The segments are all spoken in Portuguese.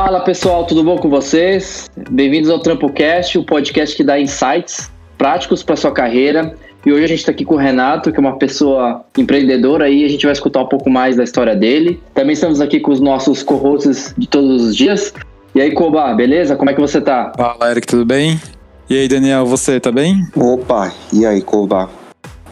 Fala pessoal, tudo bom com vocês? Bem-vindos ao TrampoCast, o podcast que dá insights práticos para sua carreira. E hoje a gente está aqui com o Renato, que é uma pessoa empreendedora e a gente vai escutar um pouco mais da história dele. Também estamos aqui com os nossos co-hosts de todos os dias. E aí, Koba, beleza? Como é que você tá? Fala, Eric, tudo bem? E aí, Daniel, você tá bem? Opa, e aí, Koba?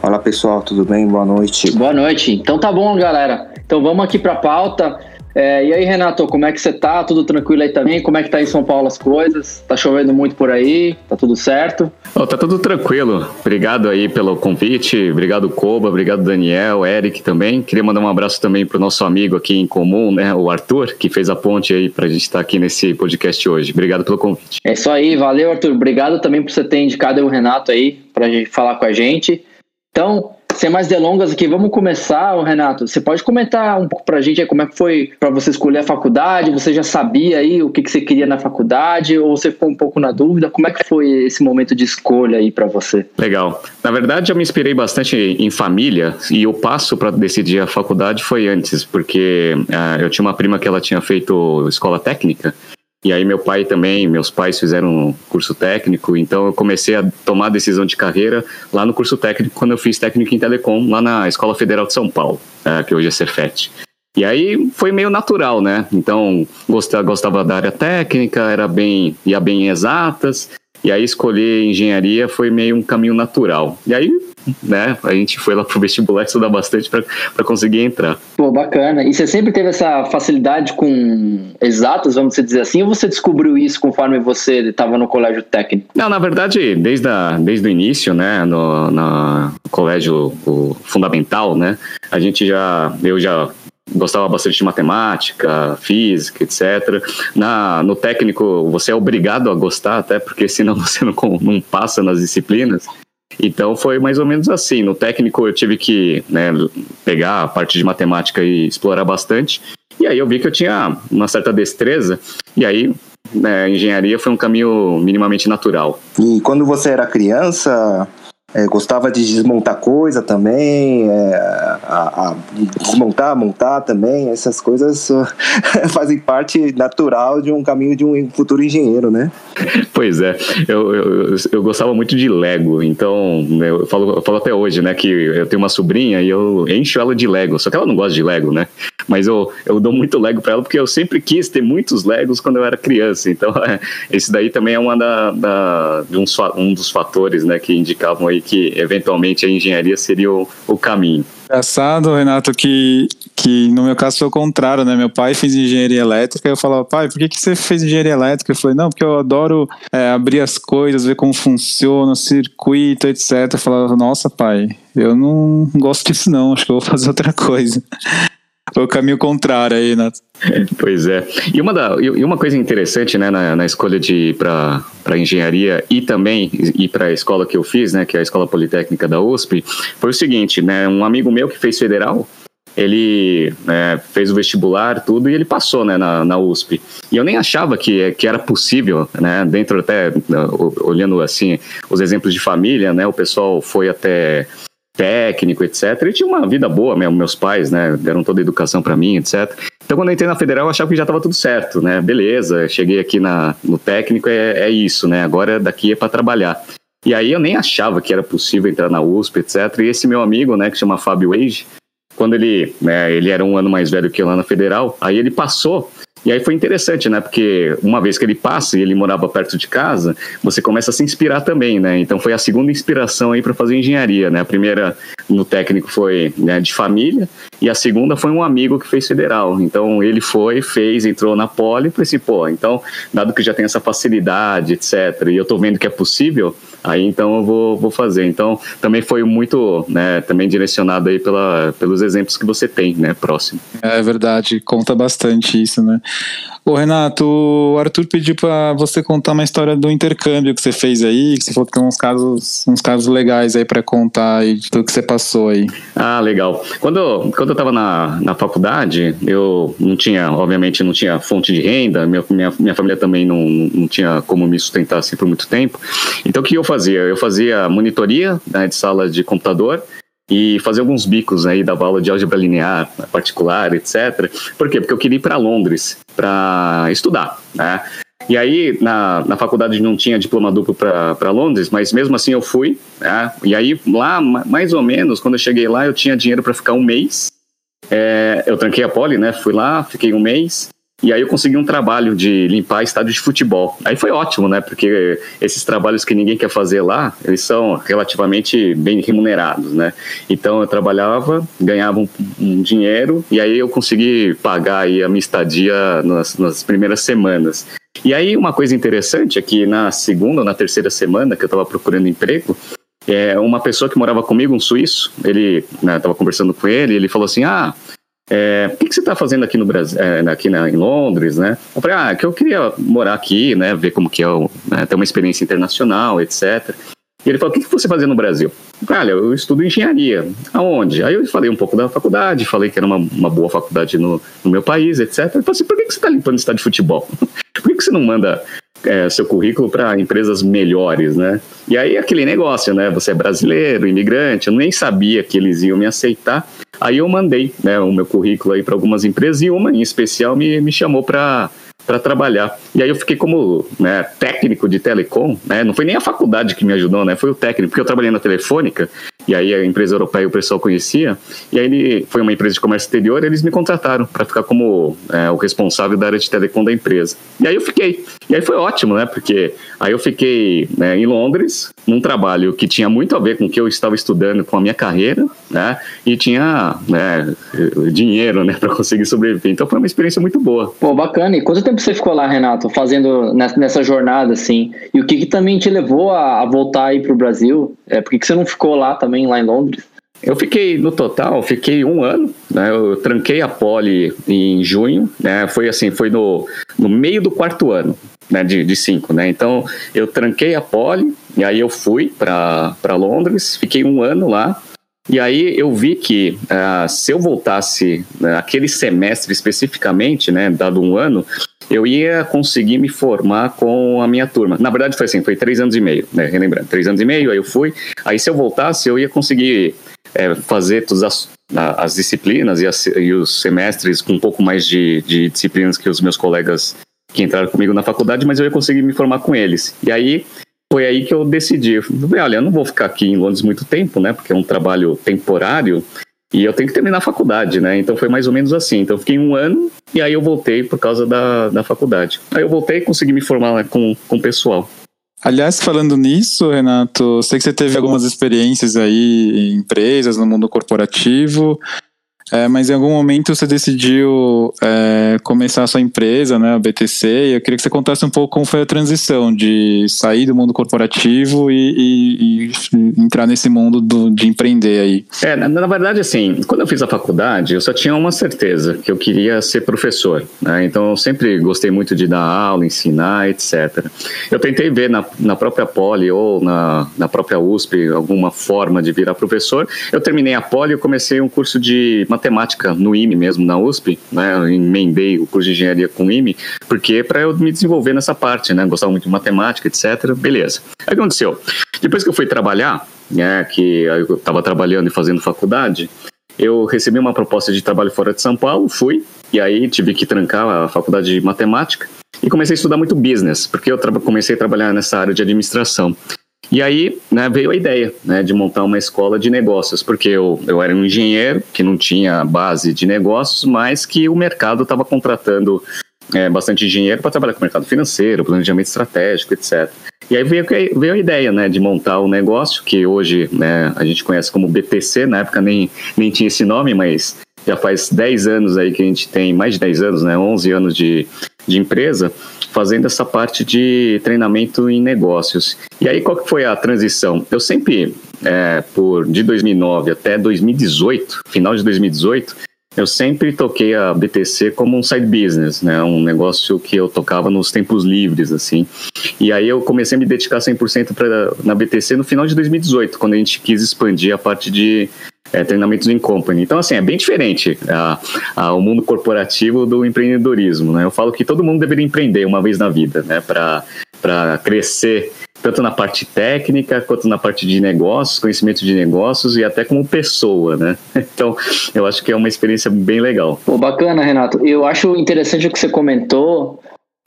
Fala pessoal, tudo bem? Boa noite. Boa noite. Então tá bom, galera. Então vamos aqui para a pauta. É, e aí, Renato, como é que você tá? Tudo tranquilo aí também? Como é que tá em São Paulo as coisas? Tá chovendo muito por aí? Tá tudo certo? Oh, tá tudo tranquilo. Obrigado aí pelo convite. Obrigado, Koba. Obrigado, Daniel, Eric também. Queria mandar um abraço também pro nosso amigo aqui em comum, né? O Arthur, que fez a ponte aí pra gente estar tá aqui nesse podcast hoje. Obrigado pelo convite. É isso aí. Valeu, Arthur. Obrigado também por você ter indicado o Renato aí pra falar com a gente. Então, sem mais delongas aqui, vamos começar, Renato. Você pode comentar um pouco pra gente como é que foi para você escolher a faculdade? Você já sabia aí o que, que você queria na faculdade ou você ficou um pouco na dúvida? Como é que foi esse momento de escolha aí para você? Legal. Na verdade, eu me inspirei bastante em família e o passo para decidir a faculdade foi antes, porque uh, eu tinha uma prima que ela tinha feito escola técnica e aí meu pai também, meus pais fizeram um curso técnico, então eu comecei a tomar decisão de carreira lá no curso técnico quando eu fiz técnico em telecom lá na Escola Federal de São Paulo, é, que hoje é Cefet. E aí foi meio natural, né? Então gostava, gostava da área técnica, era bem ia bem exatas. E aí escolher engenharia foi meio um caminho natural. E aí né? A gente foi lá pro vestibular estudar bastante para conseguir entrar. Pô, bacana. E você sempre teve essa facilidade com exatas, vamos dizer assim, ou você descobriu isso conforme você estava no colégio técnico? Não, na verdade, desde, a, desde o início, né, no, no colégio fundamental, né, a gente já, eu já gostava bastante de matemática, física, etc. Na, no técnico, você é obrigado a gostar, até porque senão você não, não passa nas disciplinas. Então foi mais ou menos assim. No técnico eu tive que né, pegar a parte de matemática e explorar bastante. E aí eu vi que eu tinha uma certa destreza. E aí né, engenharia foi um caminho minimamente natural. E quando você era criança, é, gostava de desmontar coisa também, é, a, a desmontar, montar também, essas coisas fazem parte natural de um caminho de um futuro engenheiro, né? Pois é, eu, eu, eu gostava muito de Lego, então eu falo, eu falo até hoje, né, que eu tenho uma sobrinha e eu encho ela de Lego, só que ela não gosta de Lego, né? Mas eu, eu dou muito Lego para ela porque eu sempre quis ter muitos Legos quando eu era criança, então é, esse daí também é uma da, da, de um, um dos fatores, né, que indicavam aí que eventualmente a engenharia seria o, o caminho. Engraçado, Renato, que, que no meu caso foi o contrário, né? Meu pai fez engenharia elétrica, eu falava, pai, por que, que você fez engenharia elétrica? Eu falei, não, porque eu adoro é, abrir as coisas, ver como funciona, o circuito, etc. Eu falava, nossa, pai, eu não gosto disso não, acho que eu vou fazer outra coisa. Foi o caminho contrário aí, Nath. Pois é. E uma, da, e uma coisa interessante, né, na, na escolha de ir para engenharia e também ir para a escola que eu fiz, né, que é a Escola Politécnica da USP, foi o seguinte, né, um amigo meu que fez federal, ele né, fez o vestibular, tudo, e ele passou né, na, na USP. E eu nem achava que, que era possível, né, dentro até, olhando assim, os exemplos de família, né, o pessoal foi até técnico, etc. E tinha uma vida boa, mesmo, meus pais, né, deram toda a educação para mim, etc. Então, quando eu entrei na federal, eu achava que já estava tudo certo, né? Beleza, cheguei aqui na, no técnico, é, é isso, né? Agora daqui é para trabalhar. E aí eu nem achava que era possível entrar na USP, etc. E esse meu amigo, né, que chama Fábio Wage, quando ele, né, ele era um ano mais velho que eu lá na federal, aí ele passou e aí foi interessante, né? Porque uma vez que ele passa e ele morava perto de casa, você começa a se inspirar também, né? Então foi a segunda inspiração aí para fazer engenharia, né? A primeira no técnico foi né, de família e a segunda foi um amigo que fez federal. Então ele foi, fez, entrou na poli e falei assim, pô, então, dado que já tem essa facilidade, etc., e eu tô vendo que é possível, aí então eu vou, vou fazer. Então também foi muito, né, também direcionado aí pela, pelos exemplos que você tem, né, próximo. É verdade, conta bastante isso, né? Ô Renato, o Arthur pediu para você contar uma história do intercâmbio que você fez aí, que você falou que tem uns casos, uns casos legais aí para contar aí de tudo que você passou aí. Ah, legal. Quando, quando eu estava na, na faculdade, eu não tinha, obviamente, não tinha fonte de renda, minha, minha, minha família também não, não tinha como me sustentar assim por muito tempo. Então o que eu fazia? Eu fazia monitoria né, de sala de computador e fazer alguns bicos aí da aula de álgebra linear, particular, etc. Por quê? Porque eu queria ir para Londres para estudar, né? E aí, na, na faculdade não tinha diploma duplo para Londres, mas mesmo assim eu fui. Né? E aí, lá, mais ou menos, quando eu cheguei lá, eu tinha dinheiro para ficar um mês. É, eu tranquei a poli, né? Fui lá, fiquei um mês. E aí eu consegui um trabalho de limpar estádio de futebol. Aí foi ótimo, né? Porque esses trabalhos que ninguém quer fazer lá, eles são relativamente bem remunerados, né? Então eu trabalhava, ganhava um, um dinheiro e aí eu consegui pagar aí a minha estadia nas, nas primeiras semanas. E aí uma coisa interessante é que na segunda ou na terceira semana que eu estava procurando emprego, é, uma pessoa que morava comigo, um suíço, ele estava né, conversando com ele, ele falou assim, ah, é, o que, que você está fazendo aqui no Brasil, é, aqui na, em Londres, né? Eu falei, ah, que eu queria morar aqui, né? Ver como que é, o, né, ter uma experiência internacional, etc. E ele falou, o que, que você fazia no Brasil? Olha, eu estudo engenharia. Aonde? Aí eu falei um pouco da faculdade, falei que era uma, uma boa faculdade no, no meu país, etc. Ele falou assim, por que, que você está limpando estádio de futebol? por que, que você não manda é, seu currículo para empresas melhores, né? E aí aquele negócio, né? Você é brasileiro, imigrante, eu nem sabia que eles iam me aceitar. Aí eu mandei né, o meu currículo aí para algumas empresas e uma em especial me, me chamou para trabalhar. E aí eu fiquei como né, técnico de telecom, né? Não foi nem a faculdade que me ajudou, né? Foi o técnico, porque eu trabalhei na Telefônica e aí a empresa europeia o pessoal conhecia, e aí ele foi uma empresa de comércio exterior, eles me contrataram para ficar como é, o responsável da área de telecom da empresa. E aí eu fiquei. E aí foi ótimo, né? Porque aí eu fiquei né, em Londres, num trabalho que tinha muito a ver com o que eu estava estudando com a minha carreira, né? E tinha né, dinheiro, né, para conseguir sobreviver. Então foi uma experiência muito boa. Pô, bacana. E quanto tempo você ficou lá, Renato, fazendo nessa jornada, assim? E o que, que também te levou a, voltar aí para o Brasil? É, por que, que você não ficou lá também, lá em Londres? Eu fiquei, no total, fiquei um ano, né? Eu tranquei a poli em junho, né? Foi assim, foi no, no meio do quarto ano, né? De, de cinco, né? Então, eu tranquei a poli, e aí eu fui para Londres, fiquei um ano lá, e aí eu vi que uh, se eu voltasse uh, aquele semestre especificamente, né, dado um ano, eu ia conseguir me formar com a minha turma. Na verdade foi assim, foi três anos e meio, né? Relembrando, três anos e meio, aí eu fui. Aí se eu voltasse, eu ia conseguir é, fazer todas as, as disciplinas e, as, e, os semestres com um pouco mais de, de disciplinas que os meus colegas que entraram comigo na faculdade, mas eu ia conseguir me formar com eles. E aí foi aí que eu decidi. Olha, eu não vou ficar aqui em Londres muito tempo, né? Porque é um trabalho temporário. E eu tenho que terminar a faculdade, né? Então foi mais ou menos assim. Então eu fiquei um ano e aí eu voltei por causa da, da faculdade. Aí eu voltei e consegui me formar né, com, com o pessoal. Aliás, falando nisso, Renato, sei que você teve algumas experiências aí em empresas, no mundo corporativo. É, mas em algum momento você decidiu é, começar a sua empresa, né, a BTC, e eu queria que você contasse um pouco como foi a transição de sair do mundo corporativo e, e, e entrar nesse mundo do, de empreender aí. É, na, na, verdade, assim, quando eu fiz a faculdade, eu só tinha uma certeza, que eu queria ser professor, né, então eu sempre gostei muito de dar aula, ensinar, etc. Eu tentei ver na, na própria Poli ou na, na própria USP alguma forma de virar professor, eu terminei a Poli e comecei um curso de matemática no IME mesmo, na USP, né? Eu emendei o curso de engenharia com o IME, porque para eu me desenvolver nessa parte, né? Gostava muito de matemática, etc. Beleza. Aí o que aconteceu? Depois que eu fui trabalhar, né? Que eu estava trabalhando e fazendo faculdade, eu recebi uma proposta de trabalho fora de São Paulo, fui, e aí tive que trancar a faculdade de matemática e comecei a estudar muito business, porque eu comecei a trabalhar nessa área de administração. E aí né, veio a ideia né, de montar uma escola de negócios, porque eu, eu era um engenheiro que não tinha base de negócios, mas que o mercado estava contratando é, bastante engenheiro para trabalhar com o mercado financeiro, planejamento estratégico, etc. E aí veio, veio a ideia né, de montar um negócio, que hoje né, a gente conhece como BTC, na época nem, nem tinha esse nome, mas já faz 10 anos aí que a gente tem, mais de 10 anos, né, 11 anos de, de empresa, fazendo essa parte de treinamento em negócios. E aí, qual que foi a transição? Eu sempre, é, por de 2009 até 2018, final de 2018, eu sempre toquei a BTC como um side business, né? Um negócio que eu tocava nos tempos livres, assim. E aí eu comecei a me dedicar 100% pra, na BTC no final de 2018, quando a gente quis expandir a parte de é, treinamentos em company. Então, assim, é bem diferente a, a, o mundo corporativo do empreendedorismo, né? Eu falo que todo mundo deveria empreender uma vez na vida, né? Para crescer tanto na parte técnica quanto na parte de negócios, conhecimento de negócios e até como pessoa, né? Então, eu acho que é uma experiência bem legal. Pô, bacana, Renato. Eu acho interessante o que você comentou,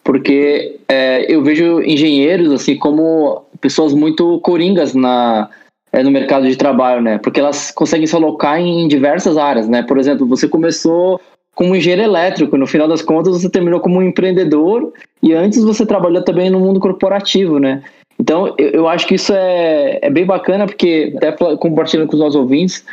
porque é, eu vejo engenheiros assim como pessoas muito coringas na é, no mercado de trabalho, né? Porque elas conseguem se alocar em diversas áreas, né? Por exemplo, você começou como engenheiro elétrico, no final das contas você terminou como um empreendedor e antes você trabalhou também no mundo corporativo, né? Então eu, eu acho que isso é, é bem bacana porque até compartilhando com os nossos ouvintes,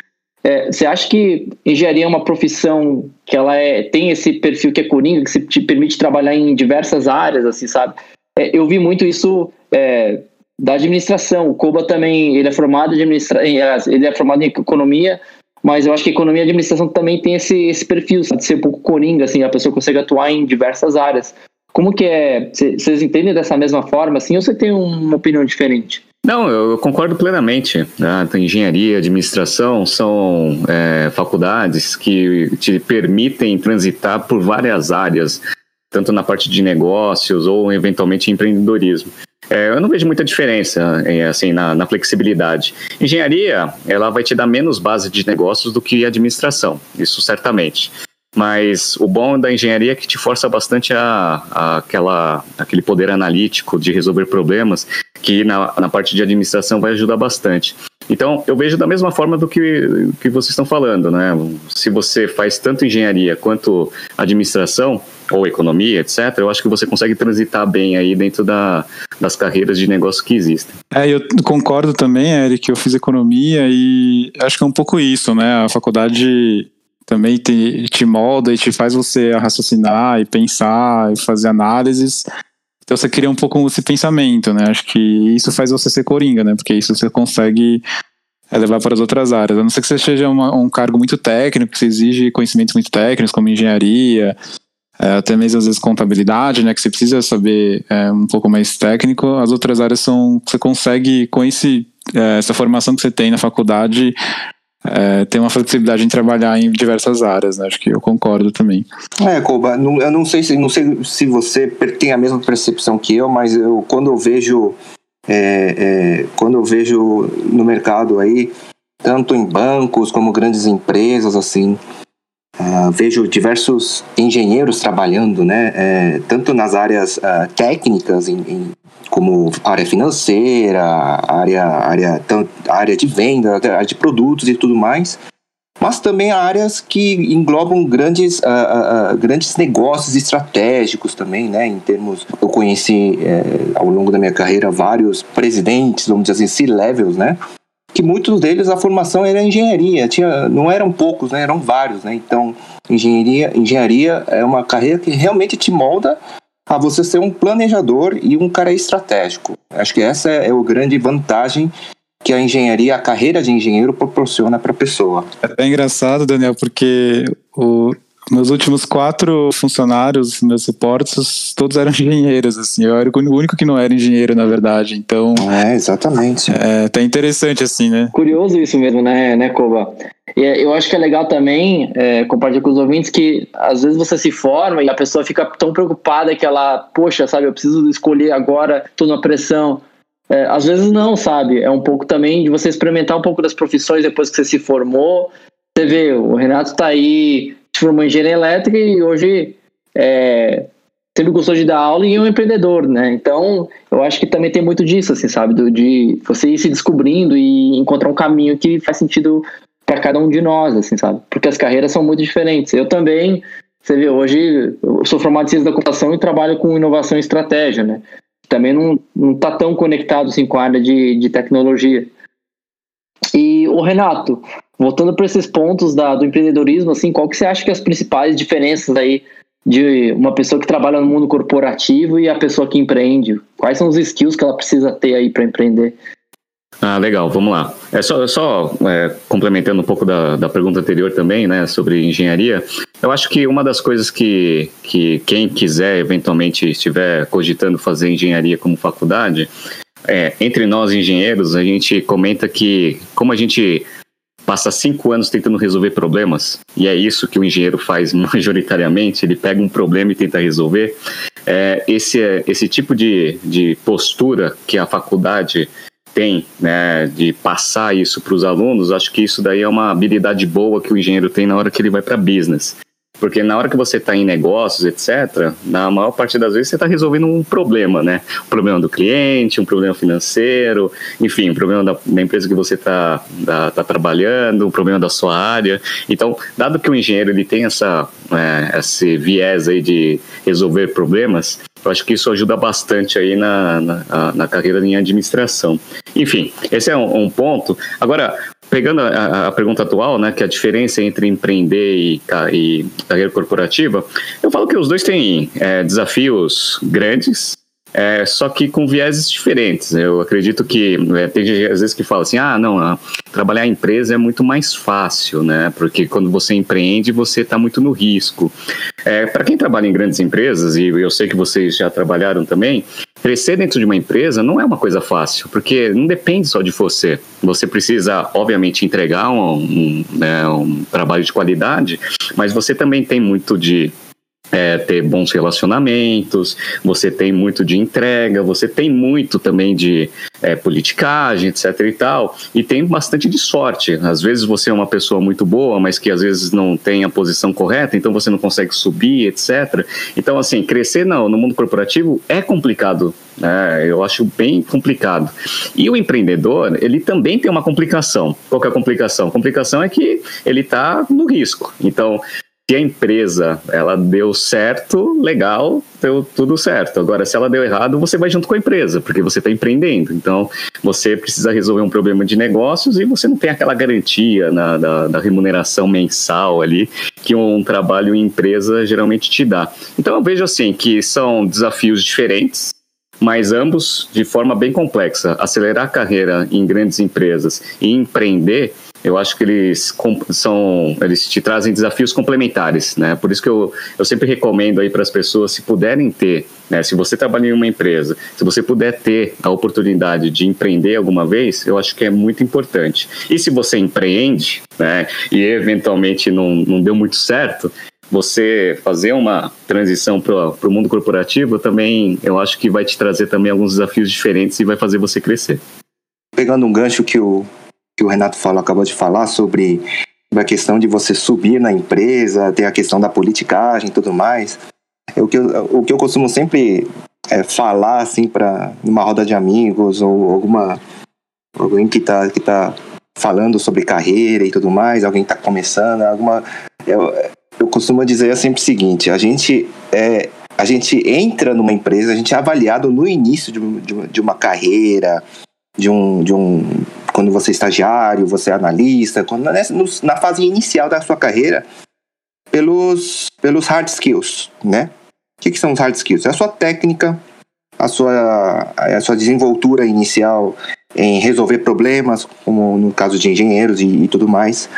é, você acha que engenharia é uma profissão que ela é, tem esse perfil que é coringa, que se te permite trabalhar em diversas áreas, assim, sabe? É, eu vi muito isso é, da administração. O Koba também, ele é formado em administra... ele é formado em economia, mas eu acho que economia e administração também tem esse, esse perfil, sabe, de ser um pouco coringa, assim, a pessoa consegue atuar em diversas áreas. Como que é? Vocês entendem dessa mesma forma, assim, ou você tem uma opinião diferente? Não, eu concordo plenamente. Né? Engenharia, administração são é, faculdades que te permitem transitar por várias áreas, tanto na parte de negócios ou eventualmente empreendedorismo. É, eu não vejo muita diferença assim na, na, flexibilidade. Engenharia, ela vai te dar menos base de negócios do que administração, isso certamente. Mas o bom da engenharia é que te força bastante a, a aquela, aquele poder analítico de resolver problemas, que na, na parte de administração vai ajudar bastante. Então, eu vejo da mesma forma do que, que vocês estão falando, né? Se você faz tanto engenharia quanto administração, ou economia, etc., eu acho que você consegue transitar bem aí dentro da, das carreiras de negócio que existem. É, eu concordo também, Eric, eu fiz economia e acho que é um pouco isso, né? A faculdade também te, te molda e te faz você raciocinar e pensar e fazer análises. Então você cria um pouco esse pensamento, né? Acho que isso faz você ser coringa, né? Porque isso você consegue é levar para as outras áreas. A não ser que você seja uma, um cargo muito técnico, que você exige conhecimentos muito técnicos, como engenharia, é, até mesmo às vezes contabilidade, né, que você precisa saber é, um pouco mais técnico. As outras áreas são você consegue com esse é, essa formação que você tem na faculdade é, ter uma flexibilidade em trabalhar em diversas áreas. Né? Acho que eu concordo também. É, Koba, eu não sei se não sei se você tem a mesma percepção que eu, mas eu quando eu vejo é, é, quando eu vejo no mercado aí tanto em bancos como grandes empresas assim Uh, vejo diversos engenheiros trabalhando, né, é, tanto nas áreas uh, técnicas, em, em, como área financeira, área, área, área de venda, área de produtos e tudo mais, mas também áreas que englobam grandes, uh, grandes negócios estratégicos também, né, em termos, eu conheci é, ao longo da minha carreira vários presidentes, vamos dizer assim, C-levels, né, que muitos deles a formação era engenharia, tinha, não eram poucos, né, eram vários, né? Então, engenharia, engenharia é uma carreira que realmente te molda a você ser um planejador e um cara estratégico. Acho que essa é a grande vantagem que a engenharia, a carreira de engenheiro proporciona para a pessoa. É engraçado, Daniel, porque o, meus últimos quatro funcionários, meus suportes, todos eram engenheiros, assim. Eu era o único que não era engenheiro, na verdade. Então. É, exatamente. É até interessante, assim, né? Curioso isso mesmo, né, né, Koba? E é, eu acho que é legal também é, compartilhar com os ouvintes que às vezes você se forma e a pessoa fica tão preocupada que ela, poxa, sabe, eu preciso escolher agora, tô na pressão. É, às vezes não, sabe? É um pouco também de você experimentar um pouco das profissões depois que você se formou. Você vê, o Renato tá aí formou em engenharia elétrica e hoje é, sempre gostou de dar aula e é um empreendedor, né? Então, eu acho que também tem muito disso, assim, sabe? Do, de você ir se descobrindo e encontrar um caminho que faz sentido para cada um de nós, assim, sabe? Porque as carreiras são muito diferentes. Eu também, você vê, hoje eu sou formado em ciência da computação e trabalho com inovação e estratégia, né? Também não, não tá tão conectado, assim, com a área de, de tecnologia. E o Renato, voltando para esses pontos da, do empreendedorismo, assim, qual que você acha que é as principais diferenças aí de uma pessoa que trabalha no mundo corporativo e a pessoa que empreende? Quais são os skills que ela precisa ter aí para empreender? Ah, legal, vamos lá. É só, só é, complementando um pouco da, da pergunta anterior também, né, sobre engenharia, eu acho que uma das coisas que, que quem quiser eventualmente estiver cogitando fazer engenharia como faculdade, é, entre nós engenheiros, a gente comenta que como a gente passa cinco anos tentando resolver problemas, e é isso que o engenheiro faz majoritariamente, ele pega um problema e tenta resolver. é, esse, esse tipo de, de postura que a faculdade tem, né, de passar isso para os alunos, acho que isso daí é uma habilidade boa que o engenheiro tem na hora que ele vai para business. Porque na hora que você está em negócios, etc., na maior parte das vezes você está resolvendo um problema, né? Um problema do cliente, um problema financeiro, enfim, um problema da, da empresa que você está tá, trabalhando, um problema da sua área. Então, dado que o engenheiro ele tem essa, é, esse viés aí de resolver problemas, eu acho que isso ajuda bastante aí na, na, na carreira em administração. Enfim, esse é um, um ponto. Agora, pegando a, a, pergunta atual, né, que é a diferença entre empreender e, e carreira corporativa, eu falo que os dois têm é, desafios grandes, é, só que com vieses diferentes. Eu acredito que é, tem gente às vezes que fala assim, ah, não, trabalhar em empresa é muito mais fácil, né? Porque quando você empreende, você está muito no risco. É, Para quem trabalha em grandes empresas, e eu sei que vocês já trabalharam também, crescer dentro de uma empresa não é uma coisa fácil, porque não depende só de você. Você precisa, obviamente, entregar um, um, né, um trabalho de qualidade, mas você também tem muito de é, ter bons relacionamentos, você tem muito de entrega, você tem muito também de é, politicagem, etc e tal, e tem bastante de sorte. Às vezes você é uma pessoa muito boa, mas que às vezes não tem a posição correta, então você não consegue subir, etc. Então, assim, crescer no, mundo corporativo é complicado né? eu acho bem complicado. E o empreendedor, ele também tem uma complicação. Qual é a complicação? A complicação é que ele está no risco. Então, se a empresa ela deu certo, legal, deu tudo certo. Agora, se ela deu errado, você vai junto com a empresa, porque você está empreendendo. Então, você precisa resolver um problema de negócios e você não tem aquela garantia na, da, da remuneração mensal ali que um trabalho em empresa geralmente te dá. Então, eu vejo assim que são desafios diferentes, mas ambos de forma bem complexa. Acelerar a carreira em grandes empresas e empreender eu acho que eles são eles te trazem desafios complementares, né? Por isso que eu, eu sempre recomendo aí para as pessoas se puderem ter, né? Se você trabalha em uma empresa, se você puder ter a oportunidade de empreender alguma vez, eu acho que é muito importante. E se você empreende, né? E eventualmente não, não deu muito certo, você fazer uma transição para o mundo corporativo também, eu acho que vai te trazer também alguns desafios diferentes e vai fazer você crescer. Pegando um gancho que o que o Renato falou, acabou de falar sobre a questão de você subir na empresa, ter a questão da politicagem e tudo mais. É o que eu, o que eu costumo sempre é, falar assim para numa roda de amigos ou alguma alguém que está que tá falando sobre carreira e tudo mais, alguém está começando, alguma eu, eu costumo dizer sempre o seguinte: a gente é a gente entra numa empresa, a gente é avaliado no início de, de, de uma carreira, de um, de um quando você é estagiário, você é analista, quando, né, na fase inicial da sua carreira, pelos, pelos hard skills, né? O que, que são os hard skills? É a sua técnica, a sua, a sua desenvoltura inicial em resolver problemas, como no caso de engenheiros e, e tudo mais.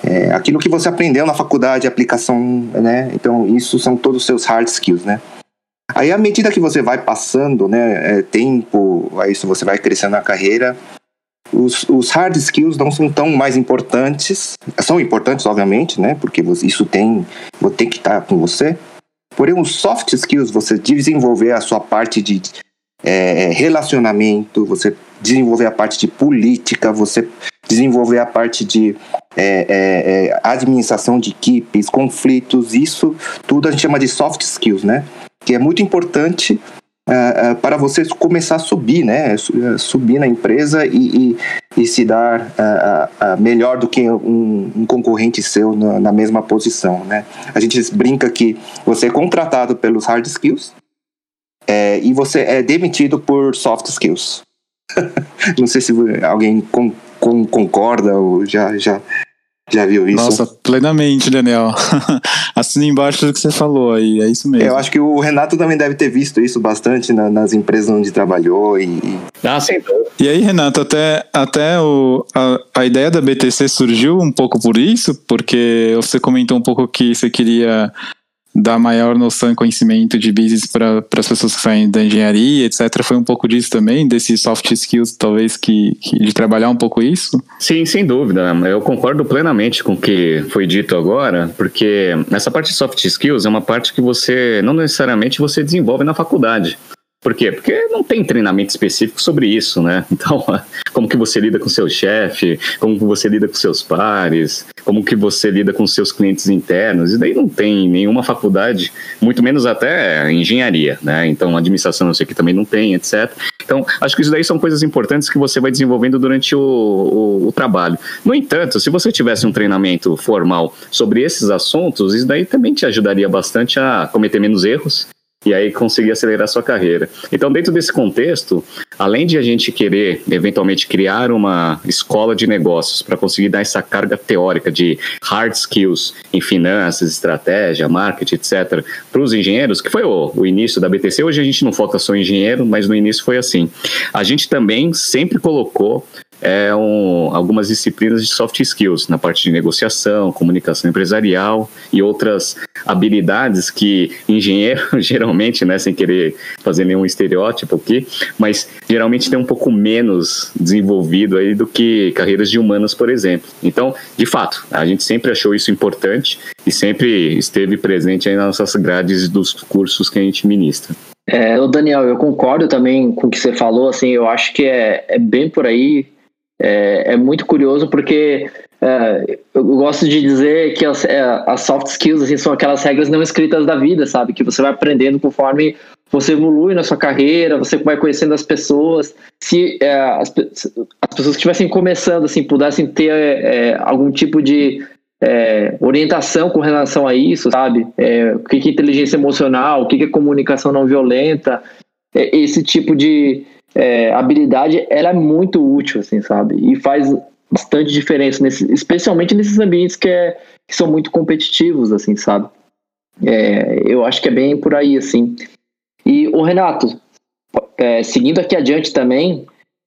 É, aquilo que você aprendeu na faculdade, aplicação, né? Então, isso são todos os seus hard skills, né? Aí, à medida que você vai passando, né, é, tempo, aí você vai crescendo na carreira, os, os, hard skills não são tão mais importantes, são importantes, obviamente, né? Porque isso tem, tem que estar com você. Porém, os soft skills, você desenvolver a sua parte de é, relacionamento, você desenvolver a parte de política, você desenvolver a parte de é, é, é administração de equipes, conflitos, isso tudo a gente chama de soft skills, né? Que é muito importante uh, para você começar a subir, né? Subir na empresa e, e, e se dar uh, melhor do que um, um concorrente seu na, na, mesma posição, né? A gente brinca que você é contratado pelos hard skills é, e você é demitido por soft skills. Não sei se alguém com, com, concorda ou já, já já viu isso? Nossa, plenamente, Daniel. Assina embaixo do que você falou aí, é isso mesmo. Eu acho que o Renato também deve ter visto isso bastante na, nas empresas onde trabalhou e... Ah, sim. E aí, Renato, até, até o, a, a ideia da BTC surgiu um pouco por isso, porque você comentou um pouco que você queria dar maior noção e conhecimento de business para as pessoas que saem da engenharia, etc. Foi um pouco disso também, desses soft skills, talvez, que, que, de trabalhar um pouco isso? Sim, sem dúvida. Eu concordo plenamente com o que foi dito agora, porque essa parte de soft skills é uma parte que você, não necessariamente você desenvolve na faculdade. Por quê? Porque não tem treinamento específico sobre isso, né? Então, como que você lida com seu chefe, como que você lida com seus pares, como que você lida com seus clientes internos, e daí não tem nenhuma faculdade, muito menos até engenharia, né? Então, administração eu sei que também não tem, etc. Então, acho que isso daí são coisas importantes que você vai desenvolvendo durante o, o, o trabalho. No entanto, se você tivesse um treinamento formal sobre esses assuntos, isso daí também te ajudaria bastante a cometer menos erros e aí conseguir acelerar sua carreira. Então, dentro desse contexto, além de a gente querer eventualmente criar uma escola de negócios para conseguir dar essa carga teórica de hard skills em finanças, estratégia, marketing, etc., para os engenheiros, que foi o, o início da BTC. Hoje a gente não foca só em engenheiro, mas no início foi assim. A gente também sempre colocou é um, algumas disciplinas de soft skills na parte de negociação, comunicação empresarial e outras habilidades que engenheiro geralmente, né, sem querer fazer nenhum estereótipo aqui, mas geralmente tem um pouco menos desenvolvido aí do que carreiras de humanas, por exemplo. Então, de fato, a gente sempre achou isso importante e sempre esteve presente aí nas nossas grades dos cursos que a gente ministra. É, Daniel, eu concordo também com o que você falou, assim, eu acho que é, é bem por aí, é, é muito curioso porque é, eu gosto de dizer que as, é, as, soft skills assim, são aquelas regras não escritas da vida, sabe? Que você vai aprendendo conforme você evolui na sua carreira, você vai conhecendo as pessoas. Se é, as, as, pessoas que estivessem começando, assim, pudessem ter é, algum tipo de é, orientação com relação a isso, sabe? o que é inteligência emocional, o que é comunicação não violenta, esse tipo de, é, habilidade ela é muito útil, assim, sabe? E faz bastante diferença, nesse, especialmente nesses ambientes que, é, que são muito competitivos, assim, sabe? É, eu acho que é bem por aí, assim. E o Renato, é, seguindo aqui adiante também,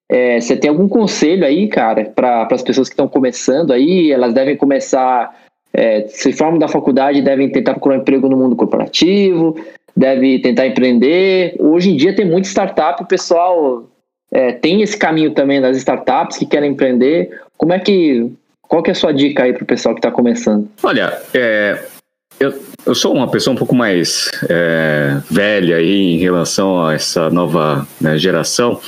é, você tem algum conselho aí, cara, para as pessoas que estão começando aí? Elas devem começar, é, se formam da faculdade, devem tentar procurar um emprego no mundo corporativo, deve tentar empreender. Hoje em dia tem muita startup, o pessoal é, tem esse caminho também das startups que querem empreender. Como é que. Qual que é a sua dica aí para o pessoal que está começando? Olha, é, eu, eu sou uma pessoa um pouco mais é, velha aí em relação a essa nova né, geração.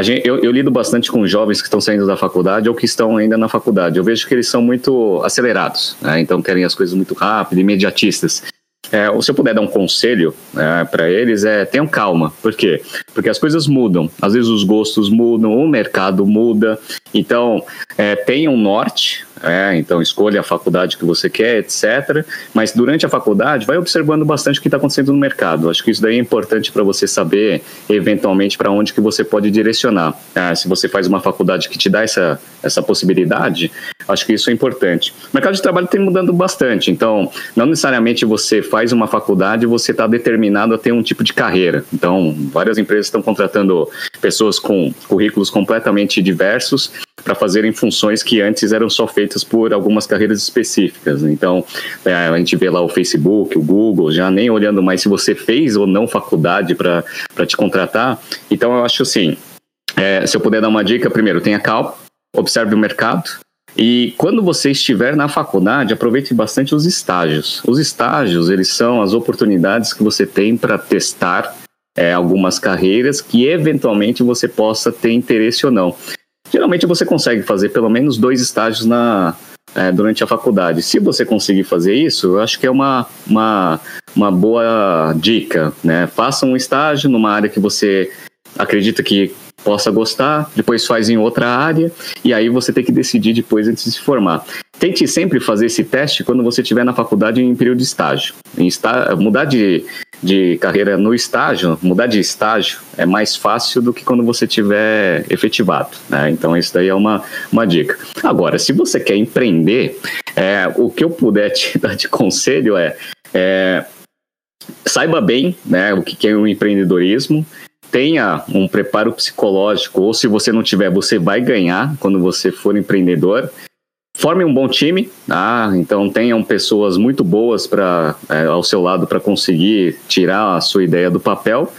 Gente, eu, eu, lido bastante com jovens que estão saindo da faculdade ou que estão ainda na faculdade. Eu vejo que eles são muito acelerados, né? então querem as coisas muito rápido, imediatistas. É, ou se eu puder dar um conselho é, para eles, é tenham calma. Por quê? Porque as coisas mudam. Às vezes os gostos mudam, o mercado muda. Então, é, tenha um norte, é, então escolha a faculdade que você quer, etc. Mas durante a faculdade, vai observando bastante o que está acontecendo no mercado. Acho que isso daí é importante para você saber, eventualmente, para onde que você pode direcionar. É, se você faz uma faculdade que te dá essa, essa possibilidade, acho que isso é importante. O mercado de trabalho tem mudando bastante, então não necessariamente você faz uma faculdade e você está determinado a ter um tipo de carreira. Então, várias empresas estão contratando pessoas com currículos completamente diversos para fazerem funções que antes eram só feitas por algumas carreiras específicas. Então, é, a gente vê lá o Facebook, o Google, já nem olhando mais se você fez ou não faculdade para te contratar. Então, eu acho assim, é, se eu puder dar uma dica, primeiro, tenha calma, observe o mercado, e quando você estiver na faculdade, aproveite bastante os estágios. Os estágios, eles são as oportunidades que você tem para testar é, algumas carreiras que eventualmente você possa ter interesse ou não. Geralmente você consegue fazer pelo menos dois estágios na, é, durante a faculdade. Se você conseguir fazer isso, eu acho que é uma, uma, uma boa dica. Né? Faça um estágio numa área que você acredita que possa gostar, depois faz em outra área, e aí você tem que decidir depois antes de se formar. Tente sempre fazer esse teste quando você estiver na faculdade em período de estágio. Em está, mudar de, de carreira no estágio, mudar de estágio é mais fácil do que quando você tiver efetivado. Né? Então, isso daí é uma, uma dica. Agora, se você quer empreender, é, o que eu puder te dar de conselho é, é saiba bem né, o que é o empreendedorismo, tenha um preparo psicológico, ou se você não tiver, você vai ganhar quando você for empreendedor. Forme um bom time, ah, então tenham pessoas muito boas para é, ao seu lado para conseguir tirar a sua ideia do papel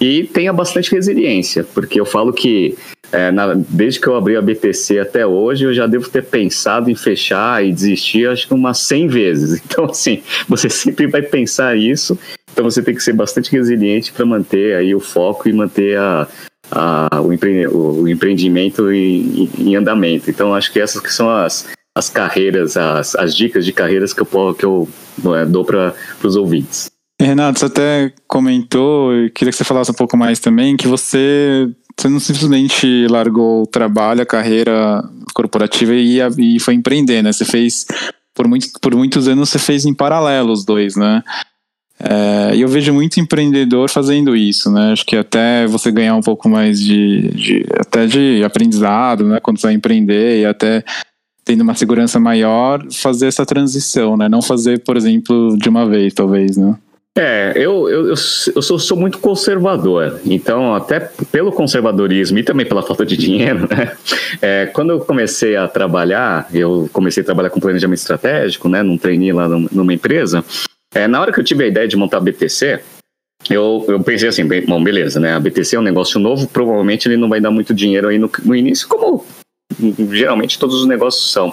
e tenha bastante resiliência, porque eu falo que é, na, desde que eu abri a BTC até hoje, eu já devo ter pensado em fechar e desistir, acho que umas 100 vezes. Então, assim, você sempre vai pensar isso, então você tem que ser bastante resiliente para manter aí o foco e manter a, a, o, empre, o, empreendimento em, em, andamento. Então, acho que essas que são as, as carreiras, as, as dicas de carreiras que eu, que eu é, dou para os ouvintes. Renato, você até comentou, eu queria que você falasse um pouco mais também, que você, você não simplesmente largou o trabalho, a carreira corporativa e, e foi empreender, né? Você fez, por, muito, por muitos anos, você fez em paralelo os dois, né? É, e eu vejo muito empreendedor fazendo isso, né? Acho que até você ganhar um pouco mais de, de até de aprendizado, né? Quando você vai empreender e até tendo uma segurança maior, fazer essa transição, né? Não fazer, por exemplo, de uma vez, talvez, né? É, eu, eu, eu, sou, sou, muito conservador, então, até pelo conservadorismo e também pela falta de dinheiro, né? É, quando eu comecei a trabalhar, eu comecei a trabalhar com planejamento estratégico, né? Num trainee lá numa empresa. É, na hora que eu tive a ideia de montar a BTC, eu, eu pensei assim, bem, bom, beleza, né? A BTC é um negócio novo, provavelmente ele não vai dar muito dinheiro aí no, no início, como geralmente todos os negócios são.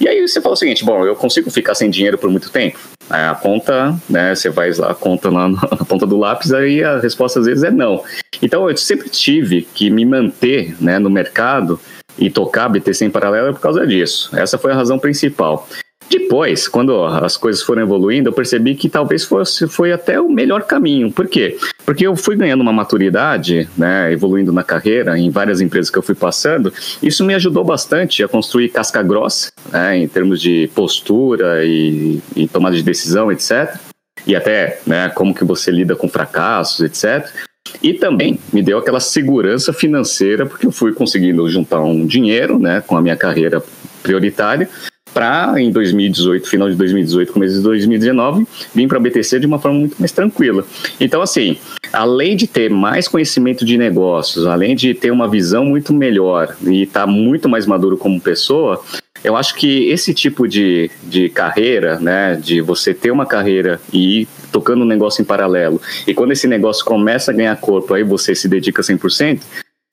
E aí você fala o seguinte, bom, eu consigo ficar sem dinheiro por muito tempo? Aí a conta, né, você vai lá, a conta lá na ponta do lápis, aí a resposta às vezes é não. Então eu sempre tive que me manter né, no mercado e tocar BTC em paralelo por causa disso. Essa foi a razão principal. Depois, quando as coisas foram evoluindo, eu percebi que talvez fosse foi até o melhor caminho. Por quê? Porque eu fui ganhando uma maturidade, né, evoluindo na carreira em várias empresas que eu fui passando. Isso me ajudou bastante a construir casca grossa, né, em termos de postura e, e tomada de decisão, etc. E até, né, como que você lida com fracassos, etc. E também me deu aquela segurança financeira, porque eu fui conseguindo juntar um dinheiro, né, com a minha carreira prioritária, para em 2018, final de 2018, começo de 2019, vir para a BTC de uma forma muito mais tranquila. Então, assim, além de ter mais conhecimento de negócios, além de ter uma visão muito melhor e estar tá muito mais maduro como pessoa, eu acho que esse tipo de, de carreira, né, de você ter uma carreira e ir tocando um negócio em paralelo, e quando esse negócio começa a ganhar corpo, aí você se dedica 100%,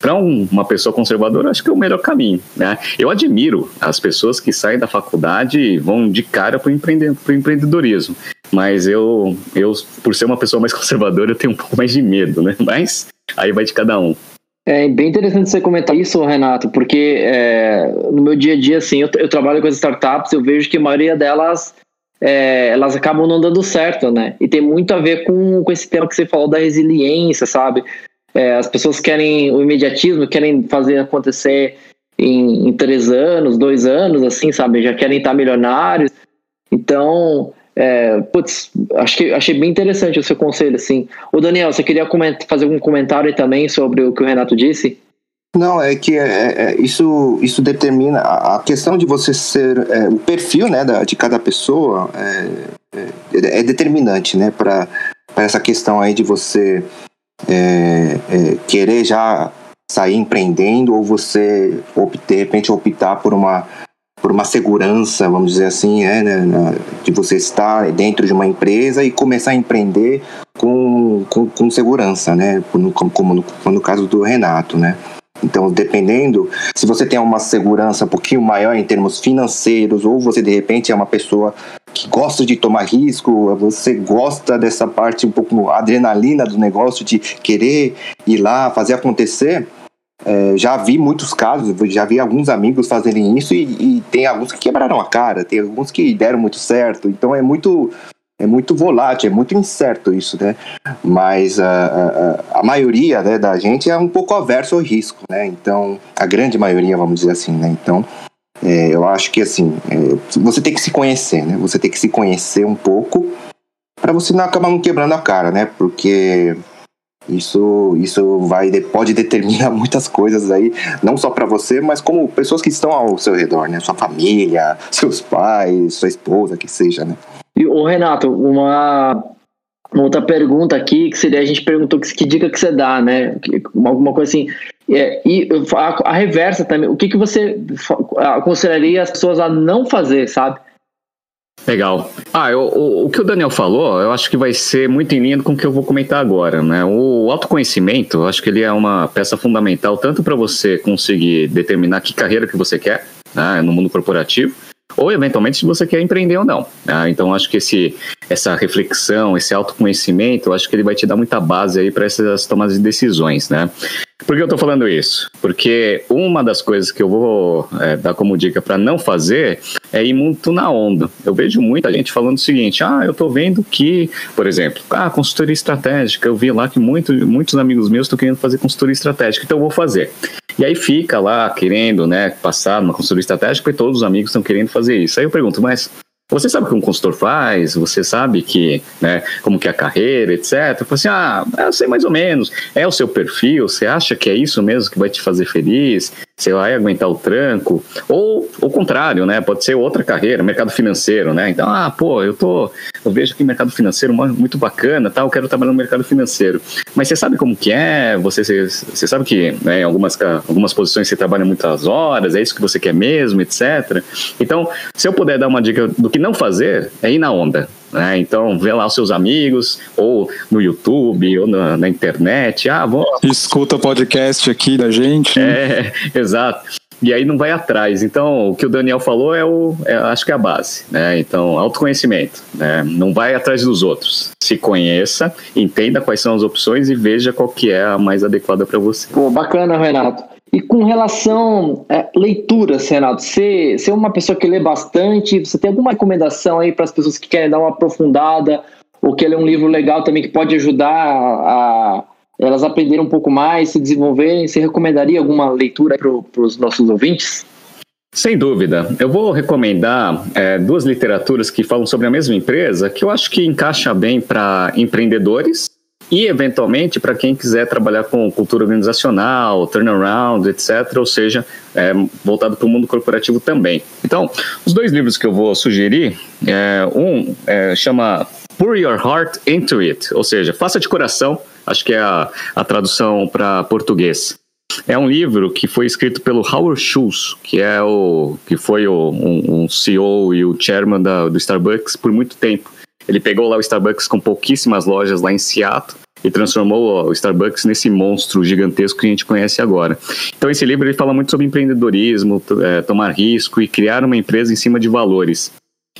para um, uma pessoa conservadora, acho que é o melhor caminho. Né? Eu admiro as pessoas que saem da faculdade e vão de cara para o empreende, empreendedorismo. Mas eu, eu, por ser uma pessoa mais conservadora, eu tenho um pouco mais de medo, né? Mas aí vai de cada um. É bem interessante você comentar isso, Renato, porque é, no meu dia a dia, assim, eu, eu, trabalho com as startups, eu vejo que a maioria delas é, elas acabam não dando certo, né? E tem muito a ver com, com esse tema que você falou da resiliência, sabe? É, as pessoas querem o imediatismo, querem fazer acontecer em, em, três anos, dois anos, assim, sabe? Já querem estar milionários. Então, é, putz, acho que, achei bem interessante o seu conselho, assim. O Daniel, você queria fazer algum comentário também sobre o que o Renato disse? Não, é que é, é, isso, isso determina a, a, questão de você ser é, o perfil né, da, de cada pessoa é, é, é determinante né, para essa questão aí de você é, é, querer já sair empreendendo ou você de repente optar por uma por uma segurança, vamos dizer assim, é, né, de você estar dentro de uma empresa e começar a empreender com, com, com segurança, né, como, como no, no caso do Renato, né. Então, dependendo, se você tem uma segurança um pouquinho maior em termos financeiros, ou você de repente é uma pessoa que gosta de tomar risco, você gosta dessa parte um pouco adrenalina do negócio, de querer ir lá, fazer acontecer. É, já vi muitos casos, já vi alguns amigos fazerem isso e, e, tem alguns que quebraram a cara, tem alguns que deram muito certo. Então é muito é muito volátil, é muito incerto isso, né? Mas a, a, a maioria né, da gente é um pouco averso ao risco, né? Então, a grande maioria, vamos dizer assim, né? Então, é, eu acho que assim, é, você tem que se conhecer, né? Você tem que se conhecer um pouco para você não acabar não quebrando a cara, né? Porque isso, isso vai pode determinar muitas coisas aí, não só para você, mas como pessoas que estão ao seu redor, né? Sua família, seus pais, sua esposa, que seja, né? E o Renato, uma, uma outra pergunta aqui, que seria, a gente perguntou que, que dica que você dá, né? Alguma coisa assim, É, e a, a, reversa também, o que, que você aconselharia as pessoas a não fazer, sabe? Legal. Ah, eu, o, o, que o Daniel falou, eu acho que vai ser muito em linha com o que eu vou comentar agora, né? O autoconhecimento, eu acho que ele é uma peça fundamental tanto para você conseguir determinar que carreira que você quer né, no mundo corporativo, ou eventualmente se você quer empreender ou não. Né? Então acho que esse, essa reflexão, esse autoconhecimento, acho que ele vai te dar muita base aí para essas tomadas de decisões, né? Por que eu estou falando isso? Porque uma das coisas que eu vou é, dar como dica para não fazer é ir muito na onda. Eu vejo muita gente falando o seguinte: ah, eu estou vendo que, por exemplo, ah, consultoria estratégica. Eu vi lá que muito, muitos amigos meus estão querendo fazer consultoria estratégica, então eu vou fazer. E aí fica lá querendo, né, passar numa consultoria estratégica e todos os amigos estão querendo fazer isso. Aí eu pergunto, mas você sabe o que um consultor faz, você sabe que, né, como que é a carreira, etc. Eu falo assim, ah, eu sei mais ou menos, é o seu perfil, você acha que é isso mesmo que vai te fazer feliz? Você vai aguentar o tranco? Ou o contrário, né, pode ser outra carreira, mercado financeiro, né? Então, ah, pô, eu tô, eu vejo que mercado financeiro muito bacana, tá, eu quero trabalhar no mercado financeiro. Mas você sabe como que é? Você, você, você sabe que, né, em algumas, algumas posições você trabalha muitas horas, é isso que você quer mesmo, etc. Então, se eu puder dar uma dica do que não fazer é ir na onda. Né? Então, vê lá os seus amigos, ou no YouTube, ou na, na internet. Ah, vou... Escuta o podcast aqui da gente. É, exato. E aí não vai atrás. Então, o que o Daniel falou é o, é, acho que é a base, né? Então, autoconhecimento, né? Não vai atrás dos outros. Se conheça, entenda quais são as opções e veja qual que é a mais adequada para você. Pô, bacana, Renato. E com relação à é, leitura, Renato, você, você é uma pessoa que lê bastante, você tem alguma recomendação aí para as pessoas que querem dar uma aprofundada, ou que é um livro legal também que pode ajudar a elas aprenderem um pouco mais, se desenvolverem? Você recomendaria alguma leitura para os nossos ouvintes? Sem dúvida. Eu vou recomendar é, duas literaturas que falam sobre a mesma empresa, que eu acho que encaixa bem para empreendedores e, eventualmente, para quem quiser trabalhar com cultura organizacional, turnaround, etc., ou seja, é, voltado para o mundo corporativo também. Então, os dois livros que eu vou sugerir, é, um é, chama Pour Your Heart Into It, ou seja, faça de coração, acho que é a, a tradução para português. É um livro que foi escrito pelo Howard Schultz, que é o que foi o, um, um CEO e o chairman da, do Starbucks por muito tempo. Ele pegou lá o Starbucks com pouquíssimas lojas lá em Seattle e transformou o Starbucks nesse monstro gigantesco que a gente conhece agora. Então esse livro ele fala muito sobre empreendedorismo, é, tomar risco e criar uma empresa em cima de valores.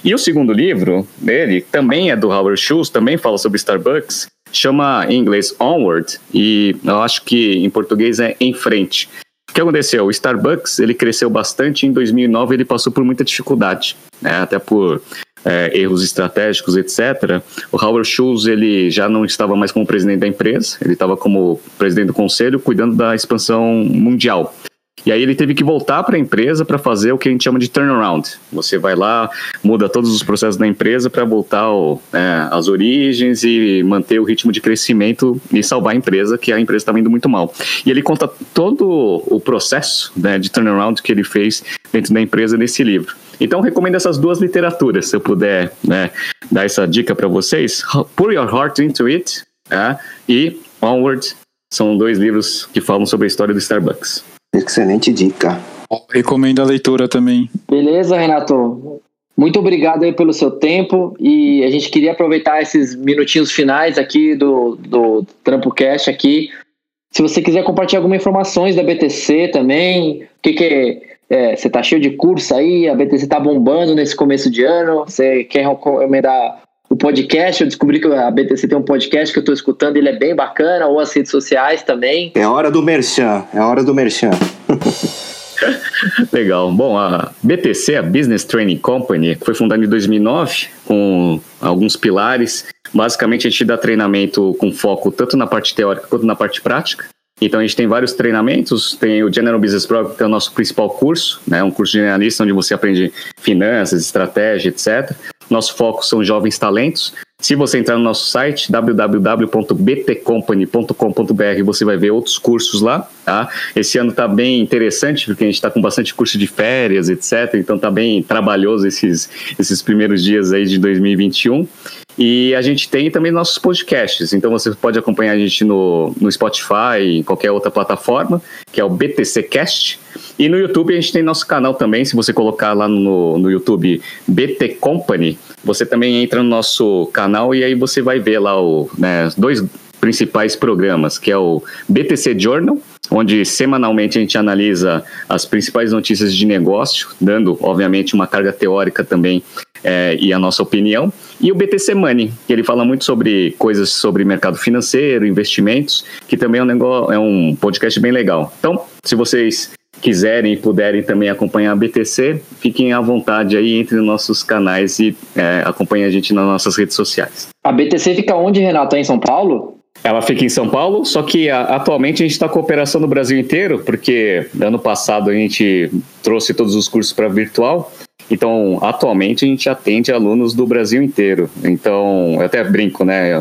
E o segundo livro dele também é do Howard Schultz, também fala sobre Starbucks, chama em inglês Onward e eu acho que em português é Em Frente. O que aconteceu? O Starbucks ele cresceu bastante em 2009 ele passou por muita dificuldade, né? até por é, erros estratégicos, etc. O Howard Schultz ele já não estava mais como presidente da empresa, ele estava como presidente do conselho, cuidando da expansão mundial. E aí ele teve que voltar para a empresa para fazer o que a gente chama de turnaround. Você vai lá, muda todos os processos da empresa para voltar ao, né, às origens e manter o ritmo de crescimento e salvar a empresa, que a empresa estava indo muito mal. E ele conta todo o processo né, de turnaround que ele fez dentro da empresa nesse livro. Então recomendo essas duas literaturas, se eu puder né, dar essa dica para vocês. Pour Your Heart Into It é, e Onward são dois livros que falam sobre a história do Starbucks. Excelente dica. Recomendo a leitura também. Beleza, Renato. Muito obrigado aí pelo seu tempo e a gente queria aproveitar esses minutinhos finais aqui do, do Trampo Cast aqui. Se você quiser compartilhar algumas informações da BTC também, o que, que é, você tá cheio de curso aí, a BTC tá bombando nesse começo de ano, você quer recomendar o podcast, eu descobri que a BTC tem um podcast que eu estou escutando, ele é bem bacana, ou as redes sociais também. É hora do merchan, é hora do merchan. Legal. Bom, a BTC, a Business Training Company, foi fundada em 2009 com alguns pilares. Basicamente, a gente dá treinamento com foco tanto na parte teórica quanto na parte prática. Então a gente tem vários treinamentos, tem o General Business Program, que é o nosso principal curso, né, um curso generalista onde você aprende finanças, estratégia, etc. Nosso foco são jovens talentos. Se você entrar no nosso site www.btcompany.com.br, você vai ver outros cursos lá. Tá? Esse ano está bem interessante porque a gente está com bastante curso de férias, etc. Então está bem trabalhoso esses, esses primeiros dias aí de 2021. E a gente tem também nossos podcasts. Então você pode acompanhar a gente no, no Spotify, em qualquer outra plataforma, que é o BTC Cast. E no YouTube a gente tem nosso canal também. Se você colocar lá no, no YouTube BT Company, você também entra no nosso canal e aí você vai ver lá o, né, dois principais programas, que é o BTC Journal, onde semanalmente a gente analisa as principais notícias de negócio, dando, obviamente, uma carga teórica também é, e a nossa opinião, e o BTC Money, que ele fala muito sobre coisas sobre mercado financeiro, investimentos, que também é um, negócio, é um podcast bem legal. Então, se vocês quiserem e puderem também acompanhar a BTC, fiquem à vontade aí entre nossos canais e é, acompanhem a gente nas nossas redes sociais. A BTC fica onde, Renato? É em São Paulo? Ela fica em São Paulo, só que a, atualmente a gente está com operação no Brasil inteiro, porque ano passado a gente trouxe todos os cursos para virtual então, atualmente a gente atende alunos do Brasil inteiro. Então, eu até brinco, né?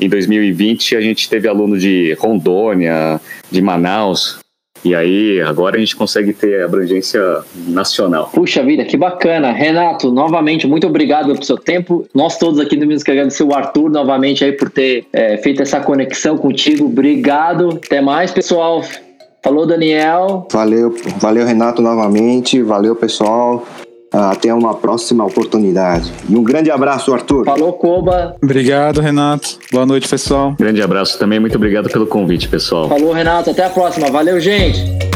Em 2020 a gente teve aluno de Rondônia, de Manaus. E aí, agora a gente consegue ter abrangência nacional. Puxa vida, que bacana. Renato, novamente, muito obrigado pelo seu tempo. Nós todos aqui do Música agradecer o Arthur novamente aí por ter é, feito essa conexão contigo. Obrigado. Até mais, pessoal. Falou, Daniel. Valeu, valeu, Renato, novamente. Valeu, pessoal. Até uma próxima oportunidade. E um grande abraço, Arthur. Falou, Koba. Obrigado, Renato. Boa noite, pessoal. Grande abraço também. Muito obrigado pelo convite, pessoal. Falou, Renato. Até a próxima. Valeu, gente.